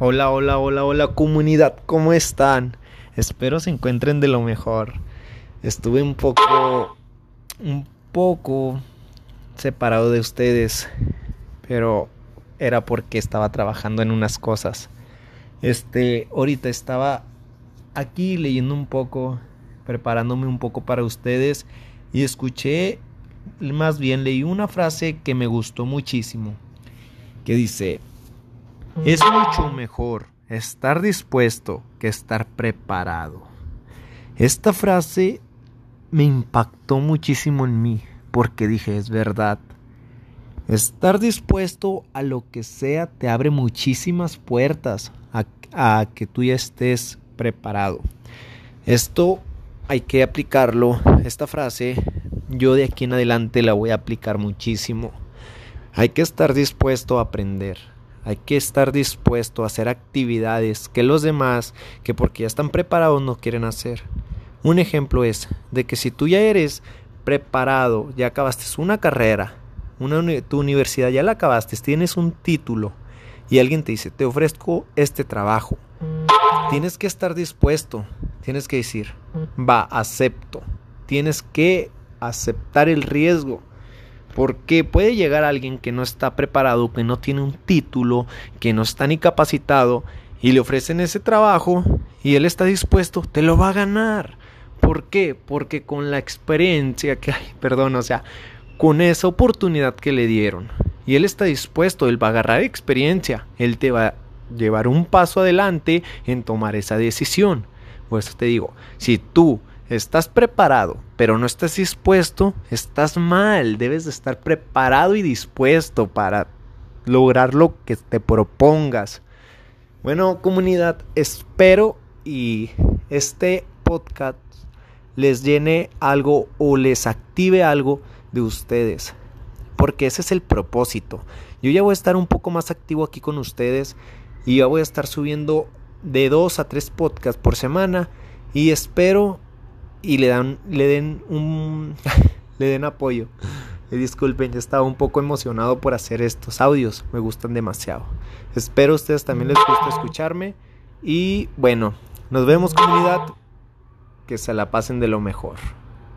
Hola, hola, hola, hola comunidad, ¿cómo están? Espero se encuentren de lo mejor. Estuve un poco, un poco separado de ustedes, pero era porque estaba trabajando en unas cosas. Este, ahorita estaba aquí leyendo un poco, preparándome un poco para ustedes y escuché, más bien leí una frase que me gustó muchísimo, que dice, es mucho mejor estar dispuesto que estar preparado. Esta frase me impactó muchísimo en mí porque dije, es verdad. Estar dispuesto a lo que sea te abre muchísimas puertas a, que tú ya estés preparado. Esto hay que aplicarlo, esta frase, yo de aquí en adelante la voy a aplicar muchísimo. Hay que estar dispuesto a aprender hay que estar dispuesto a hacer actividades que los demás, que porque ya están preparados, no quieren hacer. Un ejemplo es de que si tú ya eres preparado, ya acabaste una carrera, una, tu universidad ya la acabaste, tienes un título y alguien te dice, te ofrezco este trabajo, tienes que estar dispuesto, tienes que decir, va, acepto, tienes que aceptar el riesgo porque puede llegar alguien que no está preparado, que no tiene un título, que no está ni capacitado, y le ofrecen ese trabajo y él está dispuesto, te lo va a ganar. ¿Por qué? Porque con la experiencia que hay, perdón, o sea, con esa oportunidad que le dieron, y él está dispuesto, él va a agarrar experiencia, él te va a llevar un paso adelante en tomar esa decisión. Por eso te digo, si tú estás preparado, pero no estás dispuesto, estás mal. Debes de estar preparado y dispuesto para lograr lo que te propongas. Bueno, comunidad, espero y este podcast les llene algo o les active algo de ustedes. Porque ese es el propósito. Yo ya voy a estar un poco más activo aquí con ustedes y ya voy a estar subiendo de dos a tres podcasts por semana y espero y le dan le den un le den apoyo. Disculpen, ya estaba un poco emocionado por hacer estos audios, me gustan demasiado. Espero a ustedes también les guste escucharme y bueno, nos vemos comunidad, que se la pasen de lo mejor.